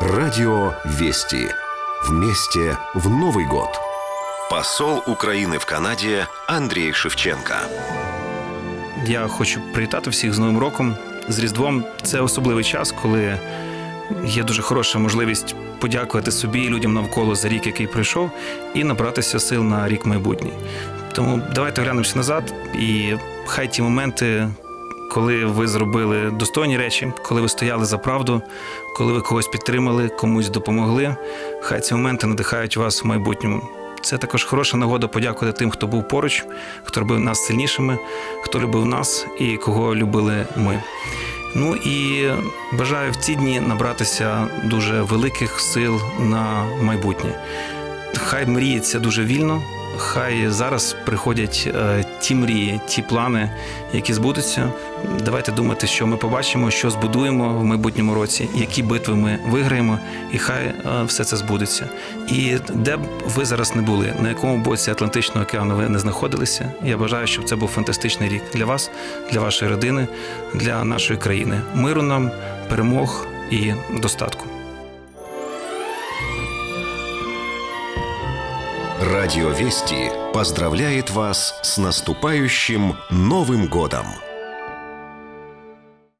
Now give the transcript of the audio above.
Радио Вести. Вместе в Новый год. Посол Украины в Канаде Андрей Шевченко. Я хочу привітати всіх з Новим роком. З Різдвом це особливий час, коли є дуже хороша можливість подякувати собі і людям навколо за рік, який пройшов, і набратися сил на рік майбутній. Тому давайте глянемося назад, і хай ті моменти, коли ви зробили достойні речі, коли ви стояли за правду, коли ви когось підтримали, комусь допомогли, хай ці моменти надихають вас в майбутньому. Це також хороша нагода подякувати тим, хто був поруч, хто робив нас сильнішими, хто любив нас і кого любили ми. Ну і бажаю в ці дні набратися дуже великих сил на майбутнє. Хай мріється дуже вільно, хай зараз приходять е, ті мрії, ті плани, які збудуться. Давайте думати, що ми побачимо, що збудуємо в майбутньому році, які битви ми виграємо, і хай е, все це збудеться. І де б ви зараз не були, на якому боці Атлантичного океану ви не знаходилися, я бажаю, щоб це був фантастичний рік для вас, для вашої родини, для нашої країни. Миру нам, перемог і достатку. Радио Вести поздравляет вас с наступающим Новым годом!